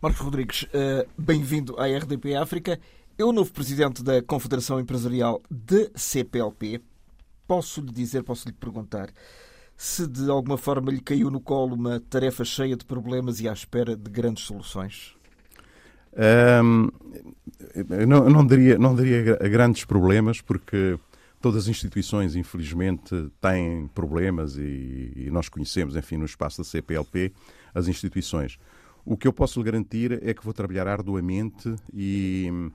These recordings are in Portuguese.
Marcos Rodrigues, uh, bem-vindo à RDP África. Eu, novo presidente da Confederação Empresarial de CPLP, posso lhe dizer, posso lhe perguntar se de alguma forma lhe caiu no colo uma tarefa cheia de problemas e à espera de grandes soluções? Um, não, não, diria, não diria grandes problemas, porque todas as instituições, infelizmente, têm problemas e, e, nós conhecemos, enfim, no espaço da CPLP, as instituições. O que eu posso lhe garantir é que vou trabalhar arduamente e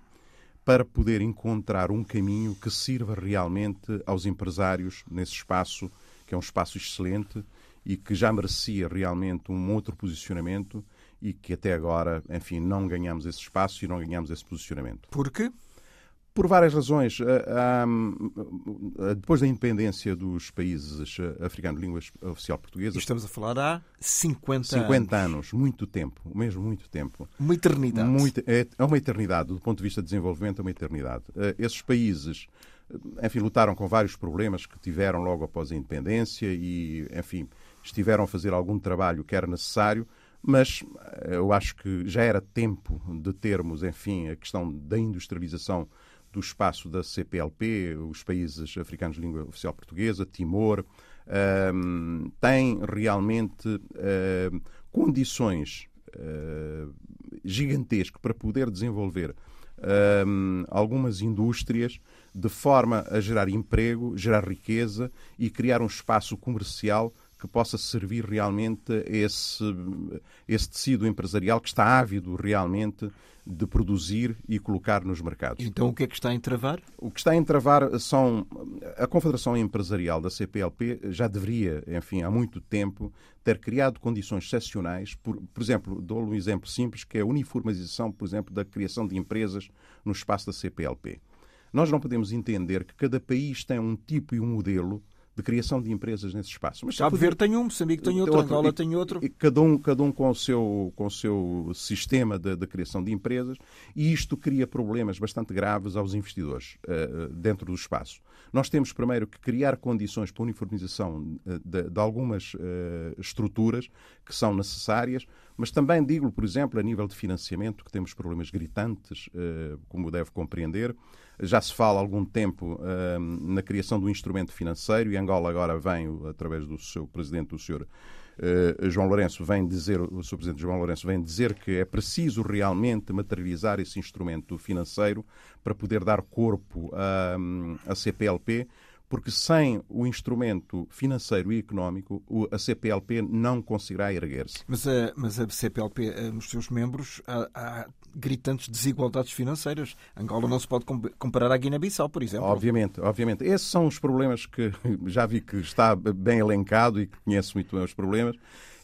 para poder encontrar um caminho que sirva realmente aos empresários nesse espaço, que é um espaço excelente e que já merecia realmente um outro posicionamento e que até agora, enfim, não ganhamos esse espaço e não ganhamos esse posicionamento. Por quê? Por várias razões. Ah, ah, depois da independência dos países africanos de língua oficial portuguesa. Estamos a falar há 50, 50 anos. anos. muito tempo, mesmo muito tempo. Uma eternidade. Muito, é, é uma eternidade, do ponto de vista de desenvolvimento, é uma eternidade. Esses países, enfim, lutaram com vários problemas que tiveram logo após a independência e, enfim, estiveram a fazer algum trabalho que era necessário mas eu acho que já era tempo de termos, enfim, a questão da industrialização do espaço da CPLP, os países africanos de língua oficial portuguesa, Timor, um, têm realmente uh, condições uh, gigantescas para poder desenvolver um, algumas indústrias de forma a gerar emprego, gerar riqueza e criar um espaço comercial que possa servir realmente esse, esse tecido empresarial que está ávido realmente de produzir e colocar nos mercados. Então o que é que está a entravar? O que está a entravar são a Confederação Empresarial da CPLP já deveria, enfim, há muito tempo ter criado condições excepcionais, por, por exemplo, dou um exemplo simples que é a uniformização, por exemplo, da criação de empresas no espaço da CPLP. Nós não podemos entender que cada país tem um tipo e um modelo de criação de empresas nesse espaço. Mas Cabo Verde tem um, Moçambique tem outro, outro Angola e, tem outro. E cada um, cada um com, o seu, com o seu sistema de, de criação de empresas e isto cria problemas bastante graves aos investidores uh, dentro do espaço. Nós temos primeiro que criar condições para a uniformização de, de algumas uh, estruturas que são necessárias, mas também digo, por exemplo, a nível de financiamento, que temos problemas gritantes, uh, como deve compreender. Já se fala há algum tempo uh, na criação do instrumento financeiro e Angola agora vem, através do seu presidente, o senhor uh, João Lourenço, vem dizer, o seu presidente João Lourenço vem dizer que é preciso realmente materializar esse instrumento financeiro para poder dar corpo à CPLP porque sem o instrumento financeiro e económico, a CPLP não conseguirá erguer-se. Mas mas a CPLP, eh, nos seus membros, há, há, gritantes desigualdades financeiras. Angola não se pode comparar à Guiné-Bissau, por exemplo. Obviamente, obviamente. Esses são os problemas que já vi que está bem elencado e que conhece muito bem os problemas.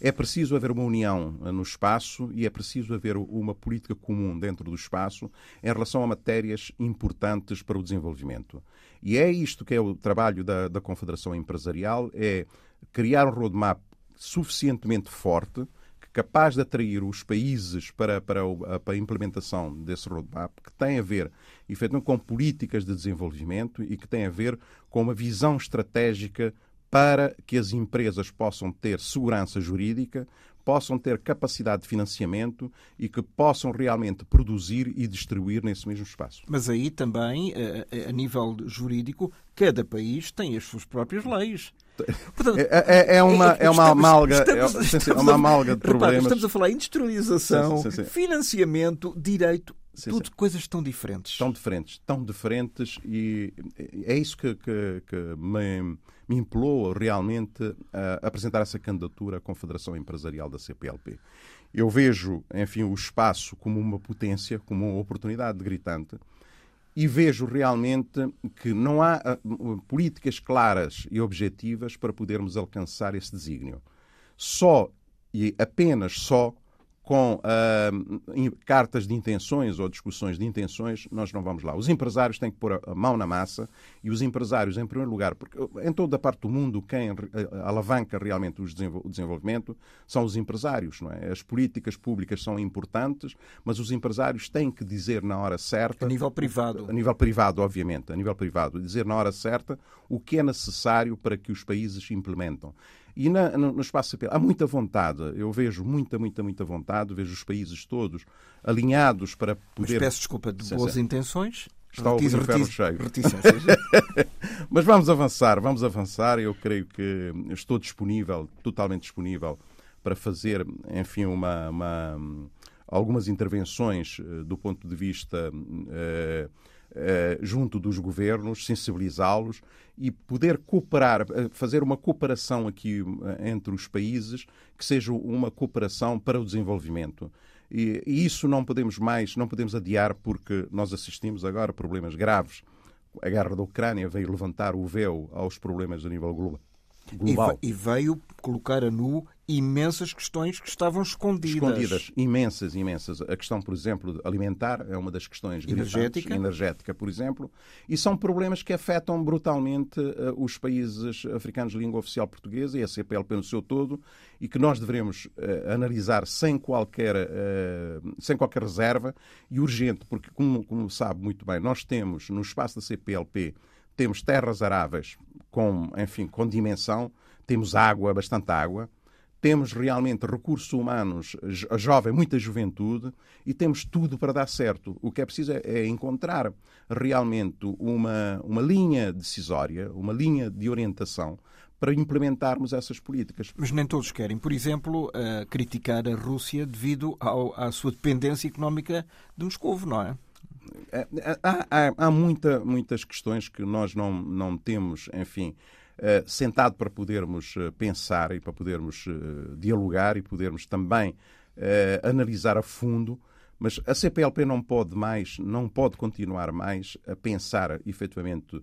É preciso haver uma união eh, no espaço e é preciso haver uma política comum dentro do espaço em relação a matérias importantes para o desenvolvimento. E é isto que é o trabalho da, da Confederação Empresarial, é criar um roadmap suficientemente forte, capaz de atrair os países para, para, a, para a implementação desse roadmap, que tem a ver, efetivamente, com políticas de desenvolvimento e que tem a ver com uma visão estratégica para que as empresas possam ter segurança jurídica, possam ter capacidade de financiamento e que possam realmente produzir e distribuir nesse mesmo espaço. Mas aí também, eh, eh, a nível jurídico, cada país tem as suas próprias leis. Portanto, é, é, é, uma, é uma amalga, estamos, é, estamos, é uma amalga de problemas. Repara, estamos a falar industrialização, sim, sim, sim. financiamento, direito, Sim, Tudo sim. coisas tão diferentes. Tão diferentes, tão diferentes, e é isso que, que, que me, me impelou realmente a apresentar essa candidatura à Confederação Empresarial da CPLP. Eu vejo, enfim, o espaço como uma potência, como uma oportunidade gritante, e vejo realmente que não há ah, políticas claras e objetivas para podermos alcançar esse desígnio. Só e apenas só com uh, cartas de intenções ou discussões de intenções, nós não vamos lá. Os empresários têm que pôr a mão na massa e os empresários, em primeiro lugar, porque em toda a parte do mundo quem alavanca realmente o desenvolvimento são os empresários. Não é? As políticas públicas são importantes, mas os empresários têm que dizer na hora certa. A nível privado. A nível privado, obviamente, a nível privado, dizer na hora certa o que é necessário para que os países implementam. E na, no, espaço CPLP há muita vontade, eu vejo muita, muita, muita vontade, vejo os países todos alinhados para poder. Mas peço desculpa, de boas intenções. Está o inferno cheio. Mas vamos avançar, vamos avançar. Eu creio que estou disponível, totalmente disponível, para fazer, enfim, uma, uma algumas intervenções eh, do ponto de vista. Uh, eh, junto dos governos, sensibilizá-los e poder cooperar, eh, fazer uma cooperação aqui eh, entre os países que seja uma cooperação para o desenvolvimento. E, e isso não podemos mais, não podemos adiar porque nós assistimos agora a problemas graves. A guerra da Ucrânia veio levantar o véu aos problemas a nível global. E veio colocar a nu imensas questões que estavam escondidas. Escondidas, imensas, imensas. A questão, por exemplo, alimentar é uma das questões energética, energética por exemplo, e são problemas que afetam brutalmente uh, os países africanos de língua oficial portuguesa e a CPLP no seu todo, e que nós devemos uh, analisar sem qualquer, uh, sem qualquer reserva e urgente, porque, como, como sabe muito bem, nós temos no espaço da CPLP temos terras aráveis com, enfim, com dimensão, temos água, bastante água, temos realmente recursos humanos, jovem, muita juventude e temos tudo para dar certo. O que é preciso é, é encontrar realmente uma, uma linha decisória, uma linha de orientação para implementarmos essas políticas. Mas nem todos querem, por exemplo, uh, criticar a Rússia devido ao, à sua dependência económica de Moscou, não é? é, é há, há, há muita, muitas questões que nós não, não temos, enfim, eh, sentado para podermos eh, pensar e para podermos eh, dialogar e podermos também analisar a fundo mas a CPLP não pode mais, não pode continuar mais a pensar efetivamente eh,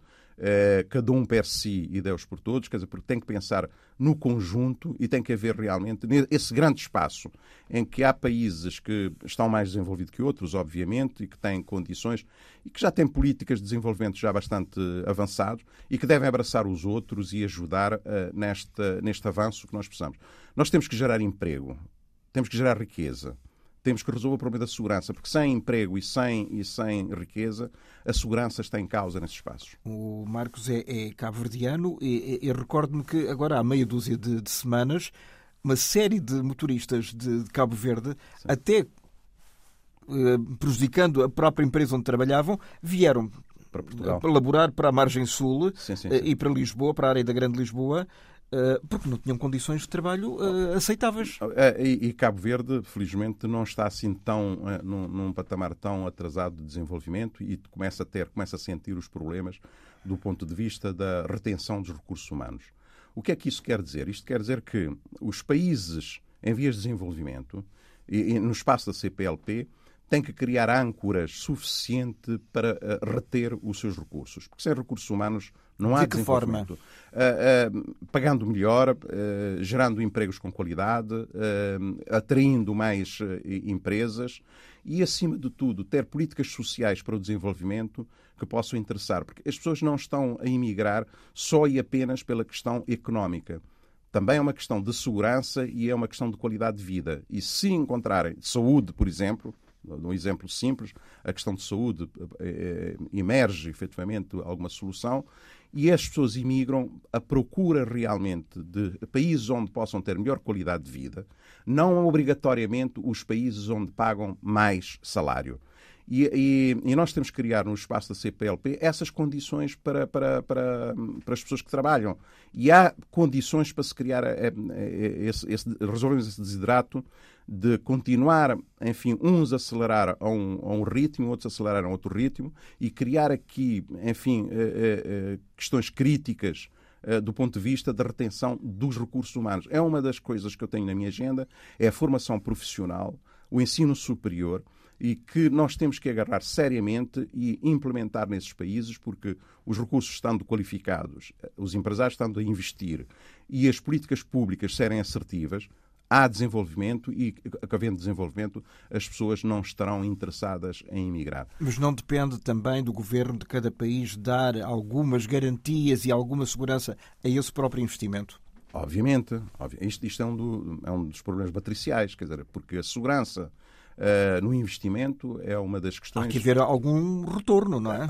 cada um per si e Deus por todos, quer dizer, porque tem que pensar no conjunto e tem que haver realmente esse grande espaço em que há países que estão mais desenvolvidos que outros, obviamente, e que têm condições e que já têm políticas de desenvolvimento já bastante avançados e que devem abraçar os outros e ajudar uh, neste, neste avanço que nós precisamos. Nós temos que gerar emprego, temos que gerar riqueza temos que resolver o problema da segurança, porque sem emprego e sem, e sem riqueza, a segurança está em causa nesses espaços. O Marcos é, é cabo-verdiano e, e, e recordo-me que agora há meia dúzia de, de, semanas uma série de motoristas de, de Cabo Verde, Sim. até eh, prejudicando a própria empresa onde trabalhavam, vieram para, Portugal. para laborar para a margem sul sim, sim, eh, sim. e para Lisboa, para a área da Grande Lisboa, porque não tinham condições de trabalho uh, aceitáveis. Eh, e, Cabo Verde, felizmente, não está assim tão num, num, patamar tão atrasado de desenvolvimento e começa a ter, começa a sentir os problemas do ponto de vista da retenção dos recursos humanos. O que é que isso quer dizer? Isto quer dizer que os países em vias de desenvolvimento e, e no espaço da CPLP tem que criar âncoras suficiente para uh, reter os seus recursos. Porque sem recursos humanos não há De que forma? Uh, uh, pagando melhor, gerando empregos com qualidade, atraindo mais empresas e, acima de tudo, ter políticas sociais para o desenvolvimento que possam interessar. Porque as pessoas não estão a emigrar só e apenas pela questão económica também é uma questão de segurança e é uma questão de qualidade de vida. E se encontrarem saúde, por exemplo, num exemplo simples, a questão de saúde eh, eh, emerge efetivamente alguma solução e as pessoas imigram à procura realmente de países onde possam ter melhor qualidade de vida, não obrigatoriamente os países onde pagam mais salário. E, e, e, nós temos que criar no espaço da CPLP essas condições para, para, para, para as pessoas que trabalham. E há condições para se criar eh, esse, esse, resolvermos esse desidrato de continuar, enfim, uns acelerar a um, a um ritmo, outros acelerar a outro ritmo e criar aqui, enfim, eh, eh, questões críticas do ponto de vista da retenção dos recursos humanos. É uma das coisas que eu tenho na minha agenda, é a formação profissional, o ensino superior, e que nós temos que agarrar seriamente e implementar nesses países, porque os recursos estando qualificados, os empresários estando a investir e as políticas públicas serem assertivas, há desenvolvimento e, havendo desenvolvimento, as pessoas não estarão interessadas em emigrar. Mas não depende também do governo de cada país dar algumas garantias e alguma segurança a esse próprio investimento? Obviamente. Isto, isto é, um do, é, um dos problemas matriciais, quer dizer, porque a segurança uh, no investimento é uma das questões. Há que haver algum retorno, não é?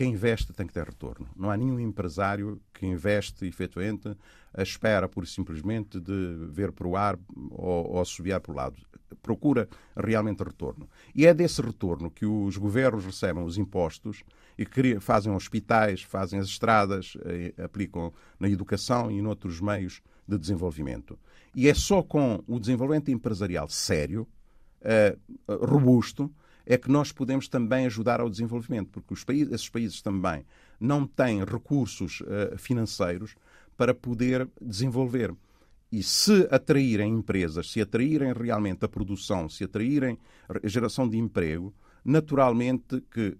Quem investe tem que ter retorno. Não há nenhum empresário que investe efetivamente a espera, por simplesmente, de ver para o ar ou, ou assobiar para o lado. Procura realmente retorno. E é desse retorno que os governos recebem os impostos e fazem hospitais, fazem as estradas, eh, aplicam na educação e noutros meios de desenvolvimento. E é só com o desenvolvimento empresarial sério, eh, robusto, é que nós podemos também ajudar ao desenvolvimento, porque os países, esses países também não têm recursos uh, financeiros para poder desenvolver. E se atraírem empresas, se atraírem realmente a produção, se atraírem a geração de emprego, naturalmente que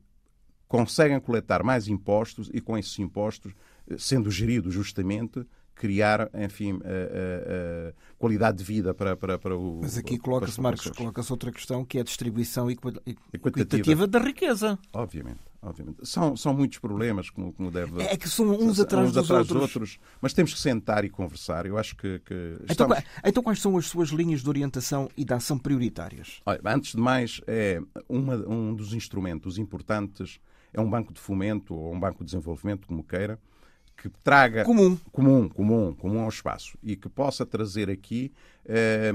conseguem coletar mais impostos e com esses impostos, eh, sendo geridos justamente, criar, enfim, a, qualidade de vida para, para, para o. Mas aqui coloca-se, Marcos, coloca-se outra questão que é a distribuição equitativa da riqueza. Obviamente. Obviamente. São, são muitos problemas, como, como deve. É que são uns atrás, uns dos, atrás outros. outros. Mas temos que sentar e conversar. Eu acho que. que então, estamos... então, então, quais são as suas linhas de orientação e de ação prioritárias? Olha, antes de mais, é uma, um dos instrumentos importantes é um banco de fomento ou um banco de desenvolvimento, como queira, que traga comum, comum, comum, comum ao espaço e que possa trazer aqui eh,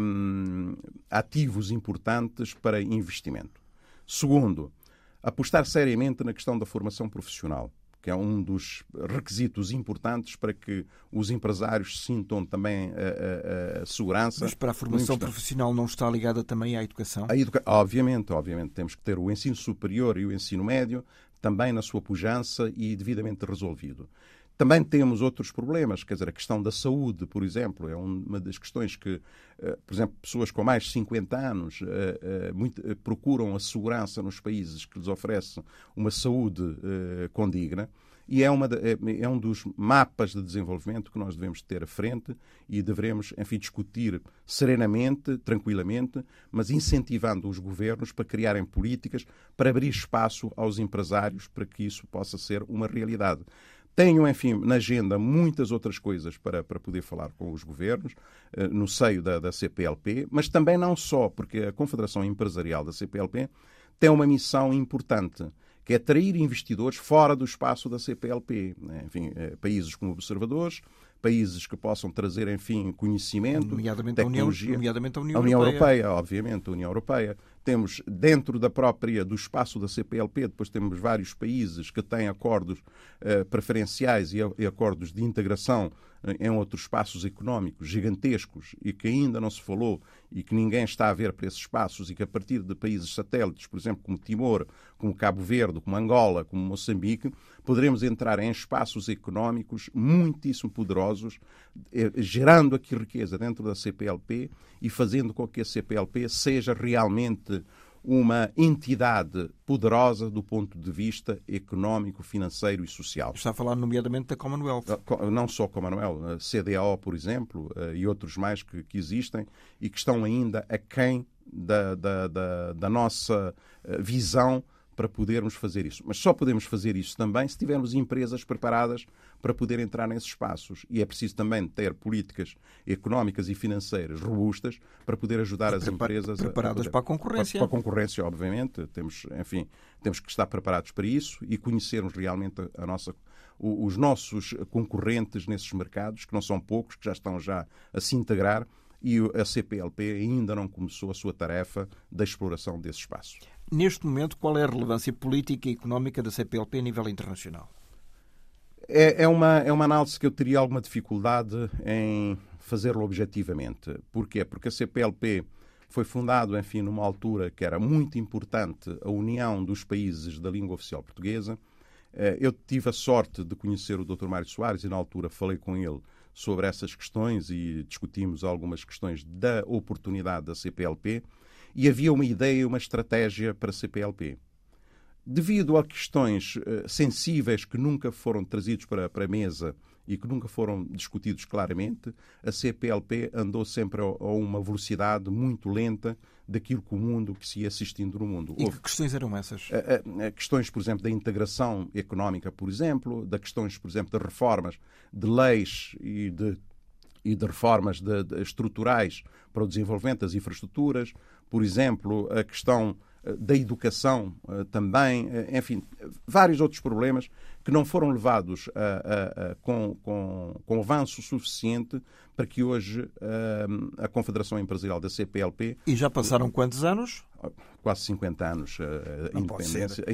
ativos importantes para investimento. Segundo, apostar seriamente na questão da formação profissional, que é um dos requisitos importantes para que os empresários sintam também a, a, a segurança. Mas para a formação profissional não está ligada também à educação? A educa... Obviamente, obviamente. Temos que ter o ensino superior e o ensino médio também na sua pujança e devidamente resolvido. Também temos outros problemas, quer dizer, a questão da saúde, por exemplo, é uma das questões que, eh, por exemplo, pessoas com mais de 50 anos eh, eh, procuram a segurança nos países que lhes oferecem uma saúde condigna e é, uma, é, um dos mapas de desenvolvimento que nós devemos ter à frente e devemos, enfim, discutir serenamente, tranquilamente, mas incentivando os governos para criarem políticas para abrir espaço aos empresários para que isso possa ser uma realidade. Tenho, enfim, na agenda muitas outras coisas para, para poder falar com os governos, eh, no seio da, da CPLP, mas também não só, porque a Confederação Empresarial da CPLP tem uma missão importante, que é atrair investidores fora do espaço da CPLP. Né? Enfim, eh, países como observadores, países que possam trazer, enfim, conhecimento, nomeadamente tecnologia. A União, nomeadamente a União, a União Europeia. Europeia. obviamente, a União Europeia. Temos dentro da própria, do espaço da CPLP, depois temos vários países que têm acordos uh, preferenciais e, acordos de integração uh, em outros espaços económicos gigantescos e que ainda não se falou e que ninguém está a ver para esses espaços e que a partir de países satélites, por exemplo, como Timor, como Cabo Verde, como Angola, como Moçambique, poderemos entrar em espaços económicos muitíssimo poderosos, eh, gerando aqui riqueza dentro da CPLP e fazendo com que a CPLP seja realmente uma entidade poderosa do ponto de vista económico, financeiro e social. Está a falar nomeadamente da Commonwealth. Ah, não só Commonwealth, a CDAO, por exemplo, eh, e outros mais que, que existem e que estão ainda aquém da, da, da, da nossa eh, visão para podermos fazer isso. Mas só podemos fazer isso também se tivermos empresas preparadas para poder entrar nesses espaços. E é preciso também ter políticas económicas e financeiras robustas para poder ajudar as empresas preparadas a para a concorrência. Para, para, a concorrência, obviamente. Temos, enfim, temos que estar preparados para isso e conhecermos realmente a nossa os nossos concorrentes nesses mercados, que não são poucos, que já estão já a se integrar e a CPLP ainda não começou a sua tarefa da exploração desse espaço. Neste momento, qual é a relevância política e económica da CPLP a nível internacional? É, é, uma, é uma análise que eu teria alguma dificuldade em fazê-lo objetivamente. Porquê? Porque a CPLP foi fundada, enfim, numa altura que era muito importante a união dos países da língua oficial portuguesa. Eh, eu tive a sorte de conhecer o Dr. Mário Soares e, na altura, falei com ele sobre essas questões e discutimos algumas questões da oportunidade da CPLP e havia uma ideia, uma estratégia para a CPLP. Devido a questões uh, sensíveis que nunca foram trazidos para, para a mesa e que nunca foram discutidos claramente, a CPLP andou sempre a, a uma velocidade muito lenta daquilo que o mundo que se ia assistindo no mundo. E Houve, que questões eram essas? Uh, uh, questões, por exemplo, da integração económica, por exemplo, da questões, por exemplo, de reformas de leis e de e de reformas de, de, estruturais para o desenvolvimento das infraestruturas, por exemplo, a questão da educação eh, também, eh, enfim, vários outros problemas que não foram levados a, a, a, com, com, com avanço suficiente para que hoje a Confederação Empresarial da CPLP. E já passaram quantos anos? Quase 50 anos a independência.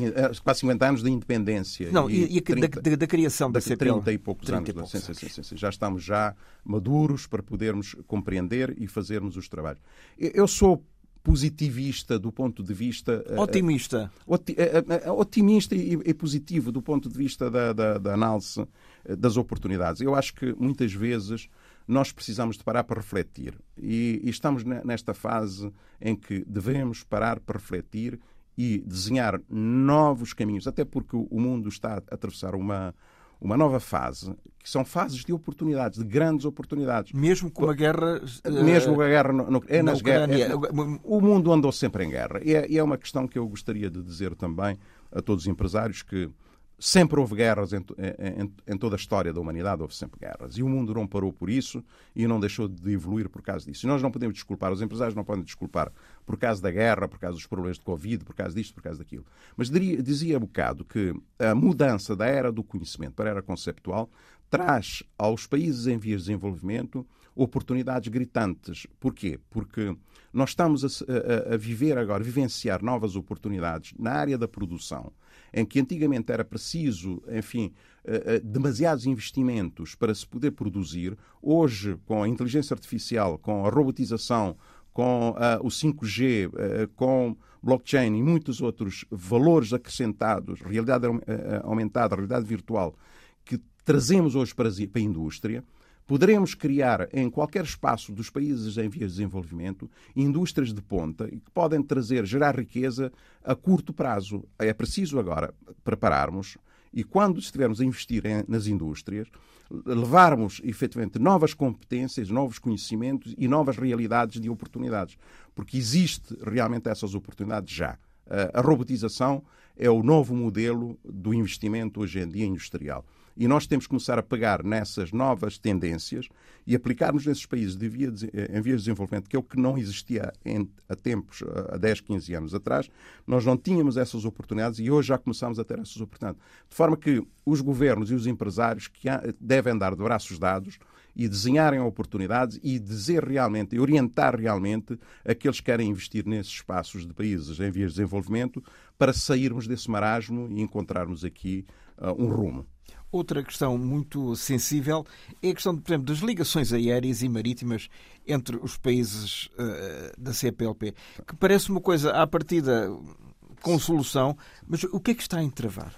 Quase 50 anos de independência. Não, e, e 30, da, da, criação da, da CPLP. 30 e poucos 30 anos. E poucos sim, sim, sim, já estamos já maduros para podermos compreender e fazermos os trabalhos. Eu sou positivista do ponto de vista. Eh, otimista. Eh, eh, otimista e, positivo do ponto de vista da, da, da, análise das oportunidades. Eu acho que muitas vezes nós precisamos de parar para refletir. E, e estamos nesta fase em que devemos parar para refletir e desenhar novos caminhos, até porque o mundo está a atravessar uma, uma nova fase, que são fases de oportunidades, de grandes oportunidades. Mesmo com a guerra. Mesmo com a guerra. No, no, é nas guerras, é, o mundo andou sempre em guerra. E é, e é uma questão que eu gostaria de dizer também a todos os empresários que Sempre houve guerras em, em, em, toda a história da humanidade, houve sempre guerras. E o mundo não parou por isso e não deixou de evoluir por causa disso. E nós não podemos desculpar, os empresários não podem desculpar por causa da guerra, por causa dos problemas de Covid, por causa disto, por causa daquilo. Mas diria, dizia há bocado que a mudança da era do conhecimento para a era conceptual traz aos países em vias de desenvolvimento oportunidades gritantes. Porquê? Porque nós estamos a, a, a viver agora, vivenciar novas oportunidades na área da produção em que antigamente era preciso, enfim, eh, eh, demasiados investimentos para se poder produzir, hoje, com a inteligência artificial, com a robotização, com uh, o 5G, uh, com blockchain e muitos outros valores acrescentados, realidade aumentada, realidade virtual, que trazemos hoje para a indústria, Poderemos criar em qualquer espaço dos países em vias de desenvolvimento indústrias de ponta que podem trazer, gerar riqueza a curto prazo. É preciso agora prepararmos e, quando estivermos a investir nas indústrias, levarmos efetivamente novas competências, novos conhecimentos e novas realidades de oportunidades. Porque existe realmente essas oportunidades já. A robotização é o novo modelo do investimento hoje em dia industrial. E nós temos que começar a pegar nessas novas tendências e aplicarmos nesses países de via eh, em vias de desenvolvimento, que é o que não existia em, há tempos, há 10, 15 anos atrás. Nós não tínhamos essas oportunidades e hoje já começamos a ter essas oportunidades. De forma que os governos e os empresários que devem dar de braços dados e desenharem oportunidades e dizer realmente, e orientar realmente aqueles que querem investir nesses espaços de países em vias de desenvolvimento para sairmos desse marasmo e encontrarmos aqui uh, um rumo. Outra questão muito sensível é a questão, por exemplo, das ligações aéreas e marítimas entre os países uh, da CPLP, que parece uma coisa à partida com solução, mas o que é que está a entravar?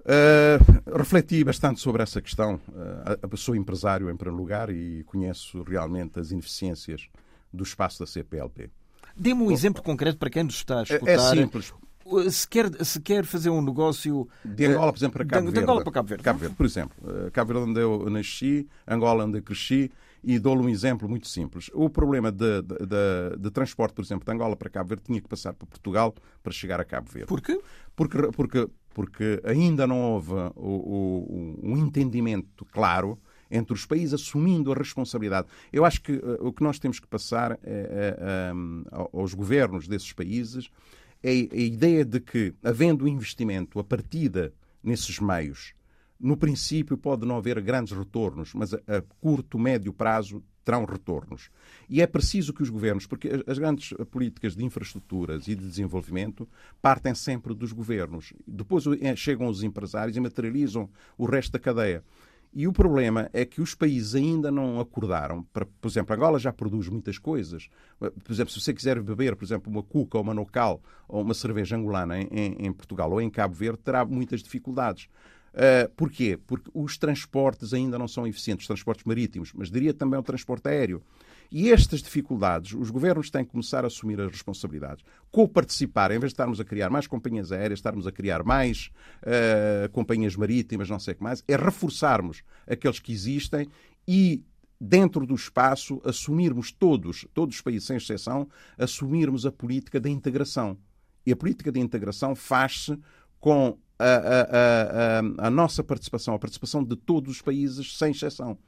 Uh, refleti bastante sobre essa questão. Uh, sou empresário em primeiro lugar e conheço realmente as ineficiências do espaço da CPLP. Dê-me um exemplo concreto para quem nos está a escutar. É simples se quer, se quer fazer um negócio. De Angola, por exemplo, para Cabo de, Verde. De Angola para Cabo Verde. Cabo Verde, por exemplo. Eh, Cabo Verde, onde eu nasci, Angola, onde eu cresci, e dou-lhe um exemplo muito simples. O problema de, de, de, de, transporte, por exemplo, de Angola para Cabo Verde tinha que passar por Portugal para chegar a Cabo Verde. Por quê? Porque, porque, porque ainda não houve o, o, um entendimento claro entre os países assumindo a responsabilidade. Eu acho que uh, o que nós temos que passar é, é, é, aos governos desses países é a ideia de que, havendo investimento a partida nesses meios, no princípio pode não haver grandes retornos, mas a, a curto, médio prazo terão retornos. E é preciso que os governos, porque as grandes políticas de infraestruturas e de desenvolvimento partem sempre dos governos. Depois eh, chegam os empresários e materializam o resto da cadeia. E o problema é que os países ainda não acordaram. Para, por exemplo, Angola já produz muitas coisas. Por exemplo, se você quiser beber, por exemplo, uma cuca ou uma nocal ou uma cerveja angolana em, em Portugal ou em Cabo Verde, terá muitas dificuldades. Uh, porquê? Porque os transportes ainda não são eficientes, transportes marítimos, mas diria também o transporte aéreo. E estas dificuldades, os governos têm que começar a assumir as responsabilidades. Co-participar, em vez de estarmos a criar mais companhias aéreas, estarmos a criar mais uh, companhias marítimas, não sei o que mais, é reforçarmos aqueles que existem e dentro do espaço, assumirmos todos, todos os países sem exceção, assumirmos a política da integração. E a política de integração faz-se com a, a, a, a, nossa participação, a participação de todos os países, sem exceção.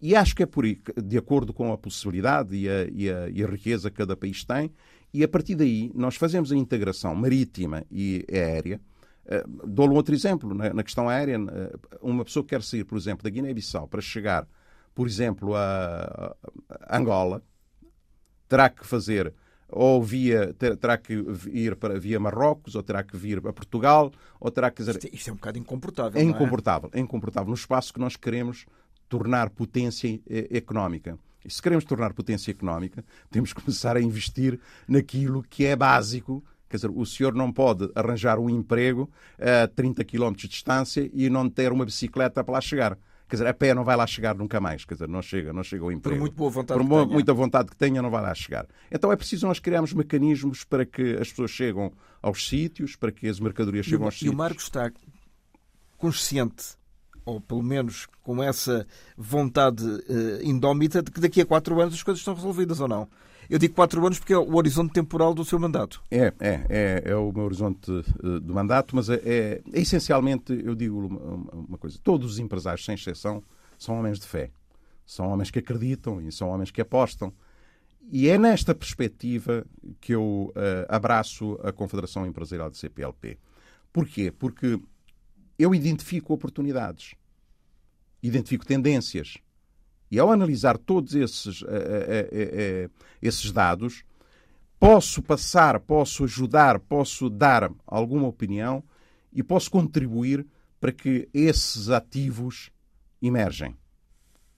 E acho que é por aí, de acordo com a possibilidade e a, e, a, e a, riqueza que cada país tem, e a partir daí nós fazemos a integração marítima e aérea Uh, Dou-lhe um outro exemplo, na, na questão aérea. Uh, uma pessoa que quer sair, por exemplo, da Guiné-Bissau para chegar, por exemplo, a, a Angola, terá que fazer ou via, terá que ir para via Marrocos, ou terá que vir a Portugal, ou terá que... Isto, é, isto é um bocado incomportável, É incomportável, é? é incomportável. No espaço que nós queremos tornar potência económica. E se queremos tornar potência económica, temos que começar a investir naquilo que é básico. Quer dizer, o senhor não pode arranjar um emprego a 30 km de distância e não ter uma bicicleta para lá chegar. Quer dizer, a pé não vai lá chegar nunca mais. Quer dizer, não chega, não chega ao emprego. Por muito boa vontade Por que tenha. muita vontade que tenha, não vai lá chegar. Então é preciso nós criarmos mecanismos para que as pessoas chegam aos sítios, para que as mercadorias cheguem aos e sítios. E o Marcos está consciente ou pelo menos com essa vontade uh, indómita de que daqui a quatro anos as coisas estão resolvidas ou não. Eu digo quatro anos porque é o horizonte temporal do seu mandato. É, é, é, é o meu horizonte uh, do mandato, mas é, é, é, essencialmente, eu digo uma, uma, coisa, todos os empresários, sem exceção, são homens de fé. São homens que acreditam e são homens que apostam. E é nesta perspectiva que eu uh, abraço a Confederação Empresarial de CPLP. Porquê? Porque eu identifico oportunidades, identifico tendências. E ao analisar todos esses, uh, uh, uh, esses dados, posso passar, posso ajudar, posso dar alguma opinião e posso contribuir para que esses ativos emergem.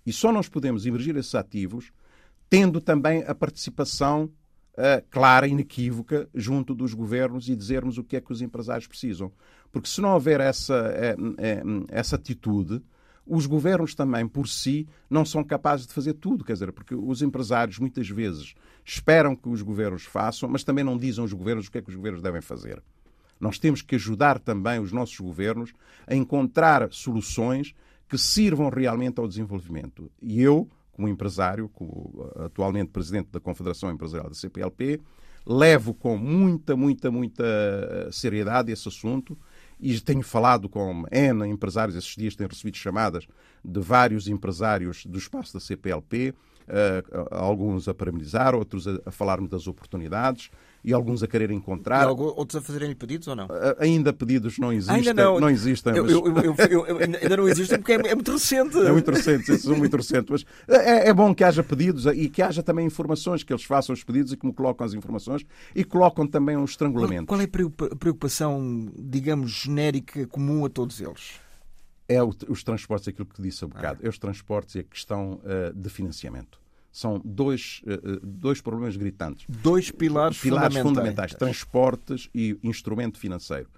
E só nós podemos emergir esses ativos tendo também a participação clara inequívoca junto dos governos e dizermos o que é que os empresários precisam. Porque se não houver essa, é, é, essa atitude, os governos também, por si, não são capazes de fazer tudo. Quer dizer, porque os empresários muitas vezes esperam que os governos façam, mas também não dizem aos governos o que é que os governos devem fazer. Nós temos que ajudar também os nossos governos a encontrar soluções que sirvam realmente ao desenvolvimento. E eu, como empresário, como atualmente presidente da Confederação Empresarial da CPLP, levo com muita, muita, muita seriedade esse assunto e tenho falado com N empresários, esses dias tenho recebido chamadas de vários empresários do espaço da CPLP, uh, alguns a parabenizar, outros a, a falar-me das oportunidades e alguns a querer encontrar. E outros a fazerem pedidos ou não? Uh, ainda pedidos não existem. Ainda não. não existem. Eu, mas... eu, eu, ainda não existem porque é, é, muito recente. É muito recente, são muito recentes. Mas é, é, bom que haja pedidos e que haja também informações, que eles façam os pedidos e que me colocam as informações e colocam também os estrangulamentos. Qual, qual é a preocupação, digamos, genérica comum a todos eles? É o, os transportes, aquilo que disse há bocado. Ah. É os transportes e a questão uh, de financiamento são dois, dois problemas gritantes. Dois pilares, pilares fundamentais. fundamentais: transportes e instrumento financeiro.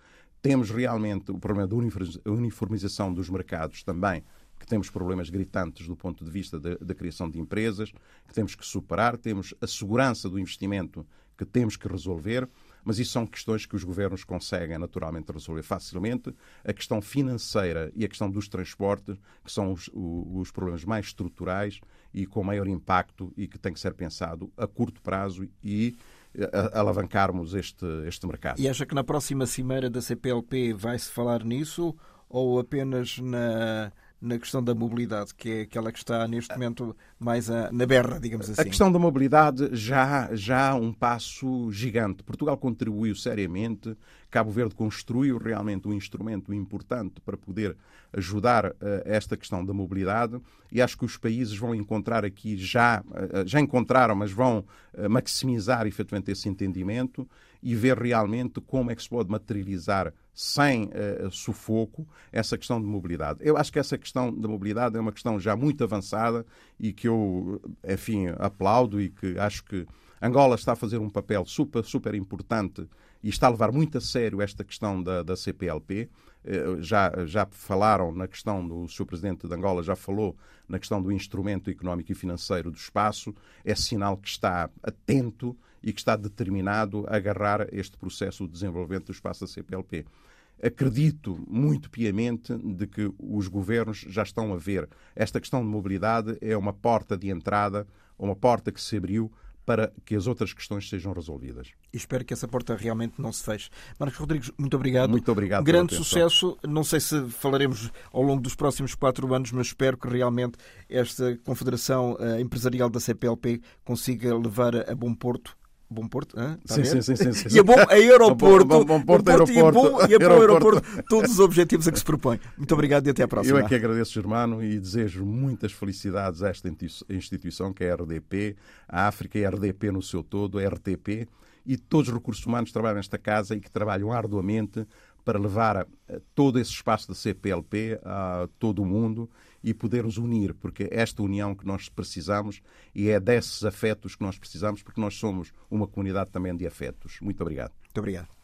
Temos realmente o problema da uniformização dos mercados também, que temos problemas gritantes do ponto de vista da, da criação de empresas, que temos que superar. Temos a segurança do investimento que temos que resolver mas isso são questões que os governos conseguem naturalmente resolver facilmente. A questão financeira e a questão dos transportes, que são os, os problemas mais estruturais e com maior impacto e que tem que ser pensado a curto prazo e eh, alavancarmos este, este mercado. E acha que na próxima cimeira da CPLP vai-se falar nisso ou apenas na, na questão da mobilidade, que é aquela que está neste momento mais a, na berra, digamos assim. A questão da mobilidade já, já há um passo gigante. Portugal contribuiu seriamente, Cabo Verde construiu realmente um instrumento importante para poder ajudar uh, esta questão da mobilidade e acho que os países vão encontrar aqui já, uh, já encontraram, mas vão uh, maximizar efetivamente esse entendimento e ver realmente como é que se pode materializar sem uh, sufoco essa questão de mobilidade. Eu acho que essa questão da mobilidade é uma questão já muito avançada e que eu, enfim, aplaudo e que acho que Angola está a fazer um papel super, super importante e está a levar muito a sério esta questão da, da CPLP. Eh, já, já falaram na questão do Sr. Presidente de Angola, já falou na questão do instrumento económico e financeiro do espaço. É sinal que está atento e que está determinado a agarrar este processo de desenvolvimento do espaço da CPLP. Acredito muito piamente de que os governos já estão a ver esta questão de mobilidade é uma porta de entrada, uma porta que se abriu para que as outras questões sejam resolvidas. E espero que essa porta realmente não se feche. Marcos Rodrigues, muito obrigado. Muito obrigado. Grande sucesso. Não sei se falaremos ao longo dos próximos quatro anos, mas espero que realmente esta Confederação eh, Empresarial da CPLP consiga levar a bom porto Bom Porto, hein? sim, sim, sim, sim, sim. E a bom aeroporto, Bom, bom, bom Porto, bom Porto, aeroporto, e a bom, e a bom aeroporto. aeroporto, todos os objetivos a que se propõe. Muito obrigado e até à próxima. Eu é que agradeço, Germano, e desejo muitas felicidades a esta instituição que é a RDP, a África e a RDP no seu todo, a RTP, e todos os recursos humanos que trabalham nesta casa e que trabalham arduamente para levar a, a todo esse espaço da CPLP a todo o mundo e poder-nos unir, porque é esta união que nós precisamos e é desses afetos que nós precisamos, porque nós somos uma comunidade também de afetos. Muito obrigado. Muito obrigado.